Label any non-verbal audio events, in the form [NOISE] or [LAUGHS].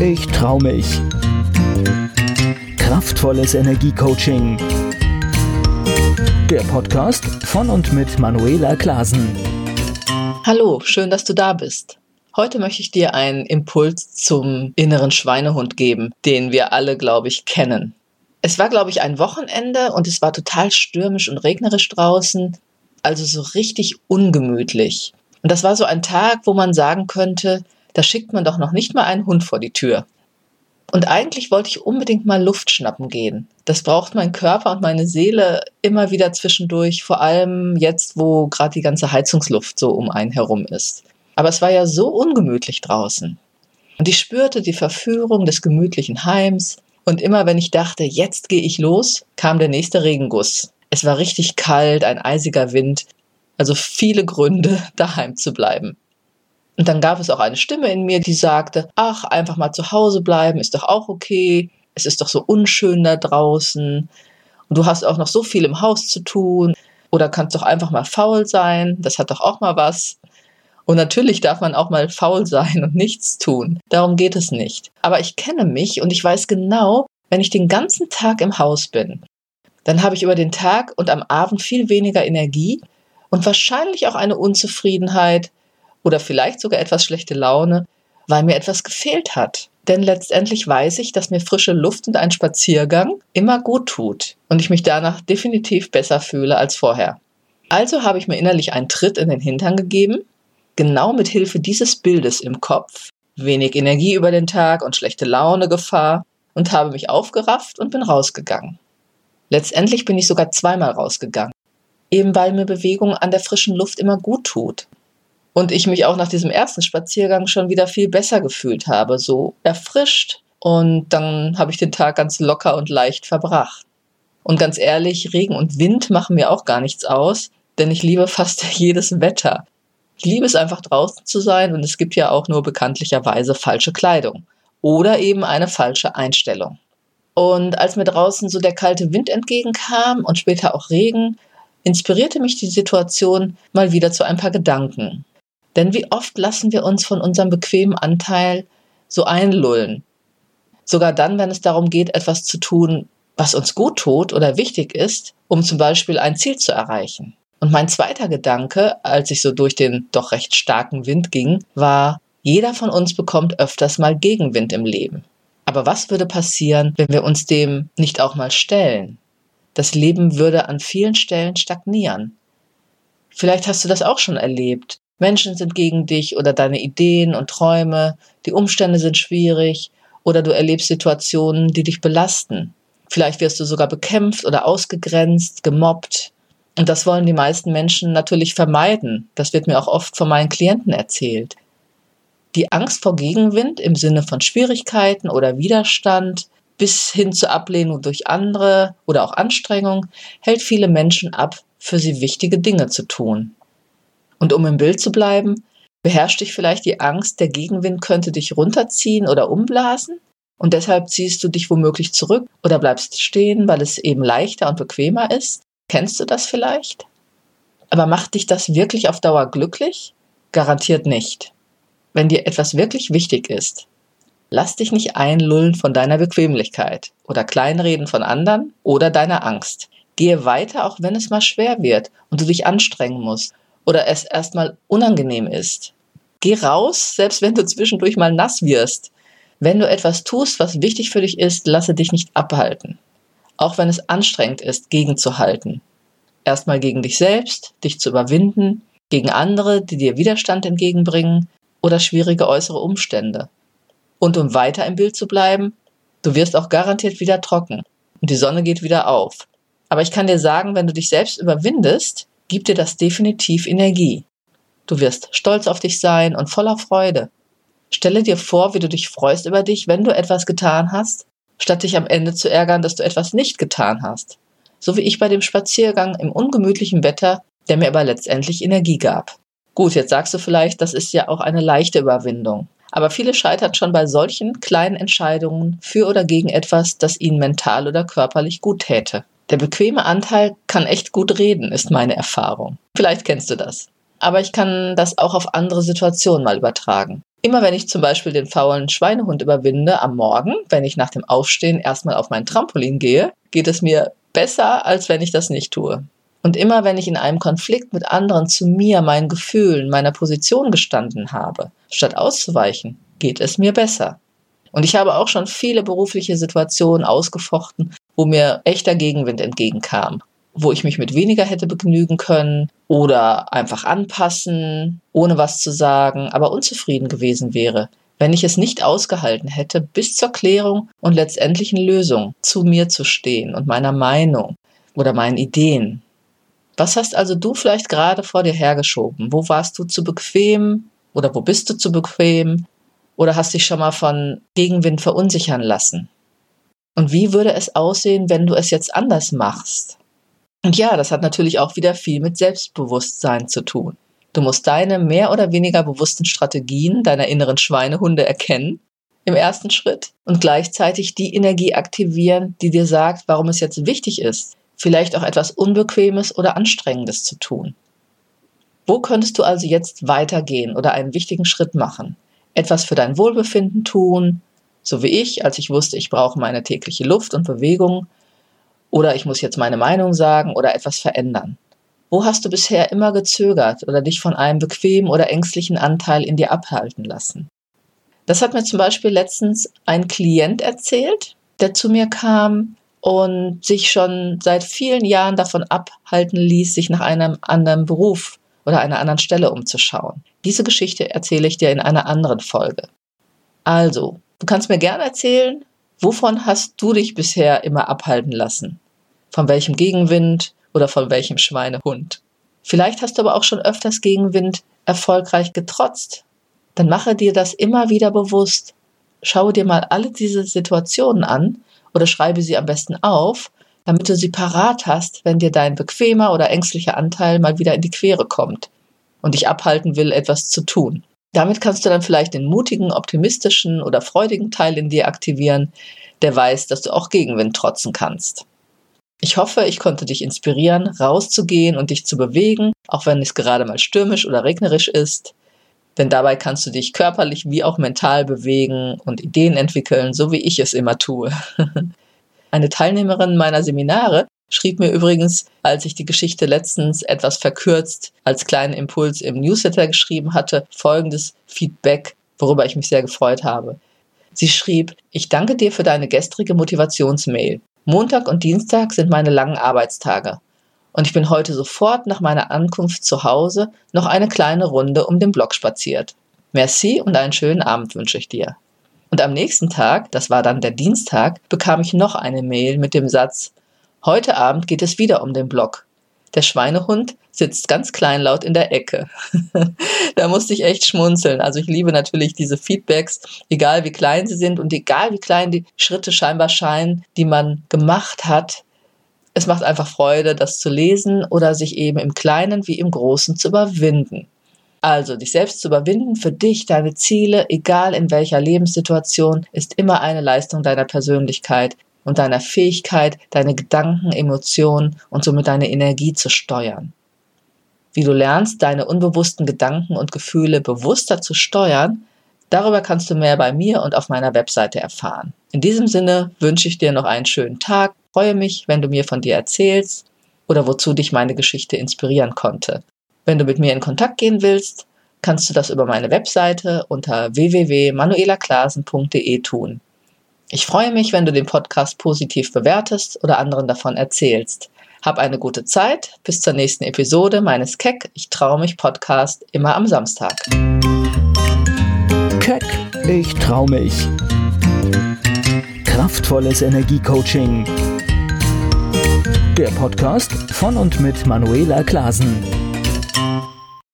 Ich trau mich. Kraftvolles Energiecoaching. Der Podcast von und mit Manuela Klasen. Hallo, schön, dass du da bist. Heute möchte ich dir einen Impuls zum inneren Schweinehund geben, den wir alle, glaube ich, kennen. Es war, glaube ich, ein Wochenende und es war total stürmisch und regnerisch draußen, also so richtig ungemütlich. Und das war so ein Tag, wo man sagen könnte, da schickt man doch noch nicht mal einen Hund vor die Tür. Und eigentlich wollte ich unbedingt mal Luft schnappen gehen. Das braucht mein Körper und meine Seele immer wieder zwischendurch, vor allem jetzt, wo gerade die ganze Heizungsluft so um einen herum ist. Aber es war ja so ungemütlich draußen. Und ich spürte die Verführung des gemütlichen Heims. Und immer wenn ich dachte, jetzt gehe ich los, kam der nächste Regenguss. Es war richtig kalt, ein eisiger Wind. Also viele Gründe, [LAUGHS] daheim zu bleiben. Und dann gab es auch eine Stimme in mir, die sagte, ach, einfach mal zu Hause bleiben ist doch auch okay. Es ist doch so unschön da draußen. Und du hast auch noch so viel im Haus zu tun. Oder kannst doch einfach mal faul sein. Das hat doch auch mal was. Und natürlich darf man auch mal faul sein und nichts tun. Darum geht es nicht. Aber ich kenne mich und ich weiß genau, wenn ich den ganzen Tag im Haus bin, dann habe ich über den Tag und am Abend viel weniger Energie und wahrscheinlich auch eine Unzufriedenheit oder vielleicht sogar etwas schlechte Laune, weil mir etwas gefehlt hat. Denn letztendlich weiß ich, dass mir frische Luft und ein Spaziergang immer gut tut und ich mich danach definitiv besser fühle als vorher. Also habe ich mir innerlich einen Tritt in den Hintern gegeben, genau mit Hilfe dieses Bildes im Kopf, wenig Energie über den Tag und schlechte Laune Gefahr und habe mich aufgerafft und bin rausgegangen. Letztendlich bin ich sogar zweimal rausgegangen eben weil mir Bewegung an der frischen Luft immer gut tut. Und ich mich auch nach diesem ersten Spaziergang schon wieder viel besser gefühlt habe, so erfrischt. Und dann habe ich den Tag ganz locker und leicht verbracht. Und ganz ehrlich, Regen und Wind machen mir auch gar nichts aus, denn ich liebe fast [LAUGHS] jedes Wetter. Ich liebe es einfach draußen zu sein und es gibt ja auch nur bekanntlicherweise falsche Kleidung oder eben eine falsche Einstellung. Und als mir draußen so der kalte Wind entgegenkam und später auch Regen, inspirierte mich die Situation mal wieder zu ein paar Gedanken. Denn wie oft lassen wir uns von unserem bequemen Anteil so einlullen? Sogar dann, wenn es darum geht, etwas zu tun, was uns gut tut oder wichtig ist, um zum Beispiel ein Ziel zu erreichen. Und mein zweiter Gedanke, als ich so durch den doch recht starken Wind ging, war, jeder von uns bekommt öfters mal Gegenwind im Leben. Aber was würde passieren, wenn wir uns dem nicht auch mal stellen? Das Leben würde an vielen Stellen stagnieren. Vielleicht hast du das auch schon erlebt. Menschen sind gegen dich oder deine Ideen und Träume, die Umstände sind schwierig oder du erlebst Situationen, die dich belasten. Vielleicht wirst du sogar bekämpft oder ausgegrenzt, gemobbt. Und das wollen die meisten Menschen natürlich vermeiden. Das wird mir auch oft von meinen Klienten erzählt. Die Angst vor Gegenwind im Sinne von Schwierigkeiten oder Widerstand bis hin zur Ablehnung durch andere oder auch Anstrengung hält viele Menschen ab, für sie wichtige Dinge zu tun. Und um im Bild zu bleiben, beherrscht dich vielleicht die Angst, der Gegenwind könnte dich runterziehen oder umblasen und deshalb ziehst du dich womöglich zurück oder bleibst stehen, weil es eben leichter und bequemer ist. Kennst du das vielleicht? Aber macht dich das wirklich auf Dauer glücklich? Garantiert nicht. Wenn dir etwas wirklich wichtig ist, Lass dich nicht einlullen von deiner Bequemlichkeit oder Kleinreden von anderen oder deiner Angst. Gehe weiter, auch wenn es mal schwer wird und du dich anstrengen musst oder es erstmal unangenehm ist. Geh raus, selbst wenn du zwischendurch mal nass wirst. Wenn du etwas tust, was wichtig für dich ist, lasse dich nicht abhalten. Auch wenn es anstrengend ist, gegenzuhalten. Erstmal gegen dich selbst, dich zu überwinden, gegen andere, die dir Widerstand entgegenbringen oder schwierige äußere Umstände. Und um weiter im Bild zu bleiben, du wirst auch garantiert wieder trocken und die Sonne geht wieder auf. Aber ich kann dir sagen, wenn du dich selbst überwindest, gibt dir das definitiv Energie. Du wirst stolz auf dich sein und voller Freude. Stelle dir vor, wie du dich freust über dich, wenn du etwas getan hast, statt dich am Ende zu ärgern, dass du etwas nicht getan hast. So wie ich bei dem Spaziergang im ungemütlichen Wetter, der mir aber letztendlich Energie gab. Gut, jetzt sagst du vielleicht, das ist ja auch eine leichte Überwindung. Aber viele scheitern schon bei solchen kleinen Entscheidungen für oder gegen etwas, das ihnen mental oder körperlich gut täte. Der bequeme Anteil kann echt gut reden, ist meine Erfahrung. Vielleicht kennst du das. Aber ich kann das auch auf andere Situationen mal übertragen. Immer wenn ich zum Beispiel den faulen Schweinehund überwinde am Morgen, wenn ich nach dem Aufstehen erstmal auf mein Trampolin gehe, geht es mir besser, als wenn ich das nicht tue. Und immer wenn ich in einem Konflikt mit anderen zu mir, meinen Gefühlen, meiner Position gestanden habe, statt auszuweichen, geht es mir besser. Und ich habe auch schon viele berufliche Situationen ausgefochten, wo mir echter Gegenwind entgegenkam, wo ich mich mit weniger hätte begnügen können oder einfach anpassen, ohne was zu sagen, aber unzufrieden gewesen wäre, wenn ich es nicht ausgehalten hätte, bis zur Klärung und letztendlichen Lösung zu mir zu stehen und meiner Meinung oder meinen Ideen. Was hast also du vielleicht gerade vor dir hergeschoben? Wo warst du zu bequem oder wo bist du zu bequem? Oder hast dich schon mal von Gegenwind verunsichern lassen? Und wie würde es aussehen, wenn du es jetzt anders machst? Und ja, das hat natürlich auch wieder viel mit Selbstbewusstsein zu tun. Du musst deine mehr oder weniger bewussten Strategien deiner inneren Schweinehunde erkennen im ersten Schritt und gleichzeitig die Energie aktivieren, die dir sagt, warum es jetzt wichtig ist, vielleicht auch etwas Unbequemes oder Anstrengendes zu tun. Wo könntest du also jetzt weitergehen oder einen wichtigen Schritt machen? etwas für dein Wohlbefinden tun, so wie ich, als ich wusste, ich brauche meine tägliche Luft und Bewegung, oder ich muss jetzt meine Meinung sagen oder etwas verändern. Wo hast du bisher immer gezögert oder dich von einem bequemen oder ängstlichen Anteil in dir abhalten lassen? Das hat mir zum Beispiel letztens ein Klient erzählt, der zu mir kam und sich schon seit vielen Jahren davon abhalten ließ, sich nach einem anderen Beruf oder einer anderen Stelle umzuschauen. Diese Geschichte erzähle ich dir in einer anderen Folge. Also, du kannst mir gerne erzählen, wovon hast du dich bisher immer abhalten lassen? Von welchem Gegenwind oder von welchem Schweinehund? Vielleicht hast du aber auch schon öfters Gegenwind erfolgreich getrotzt. Dann mache dir das immer wieder bewusst. Schaue dir mal alle diese Situationen an oder schreibe sie am besten auf, damit du sie parat hast, wenn dir dein bequemer oder ängstlicher Anteil mal wieder in die Quere kommt und dich abhalten will, etwas zu tun. Damit kannst du dann vielleicht den mutigen, optimistischen oder freudigen Teil in dir aktivieren, der weiß, dass du auch Gegenwind trotzen kannst. Ich hoffe, ich konnte dich inspirieren, rauszugehen und dich zu bewegen, auch wenn es gerade mal stürmisch oder regnerisch ist. Denn dabei kannst du dich körperlich wie auch mental bewegen und Ideen entwickeln, so wie ich es immer tue. [LAUGHS] Eine Teilnehmerin meiner Seminare schrieb mir übrigens, als ich die Geschichte letztens etwas verkürzt als kleinen Impuls im Newsletter geschrieben hatte, folgendes Feedback, worüber ich mich sehr gefreut habe. Sie schrieb, ich danke dir für deine gestrige Motivationsmail. Montag und Dienstag sind meine langen Arbeitstage. Und ich bin heute sofort nach meiner Ankunft zu Hause noch eine kleine Runde um den Block spaziert. Merci und einen schönen Abend wünsche ich dir. Und am nächsten Tag, das war dann der Dienstag, bekam ich noch eine Mail mit dem Satz, Heute Abend geht es wieder um den Block. Der Schweinehund sitzt ganz kleinlaut in der Ecke. [LAUGHS] da musste ich echt schmunzeln. Also ich liebe natürlich diese Feedbacks, egal wie klein sie sind und egal wie klein die Schritte scheinbar scheinen, die man gemacht hat. Es macht einfach Freude, das zu lesen oder sich eben im Kleinen wie im Großen zu überwinden. Also dich selbst zu überwinden für dich, deine Ziele, egal in welcher Lebenssituation, ist immer eine Leistung deiner Persönlichkeit, und deiner Fähigkeit, deine Gedanken, Emotionen und somit deine Energie zu steuern. Wie du lernst, deine unbewussten Gedanken und Gefühle bewusster zu steuern, darüber kannst du mehr bei mir und auf meiner Webseite erfahren. In diesem Sinne wünsche ich dir noch einen schönen Tag, freue mich, wenn du mir von dir erzählst oder wozu dich meine Geschichte inspirieren konnte. Wenn du mit mir in Kontakt gehen willst, kannst du das über meine Webseite unter www.manuelaklasen.de tun. Ich freue mich, wenn du den Podcast positiv bewertest oder anderen davon erzählst. Hab eine gute Zeit. Bis zur nächsten Episode meines Keck, ich traue mich Podcast immer am Samstag. Keck, ich traue mich. Kraftvolles Energiecoaching. Der Podcast von und mit Manuela Klasen.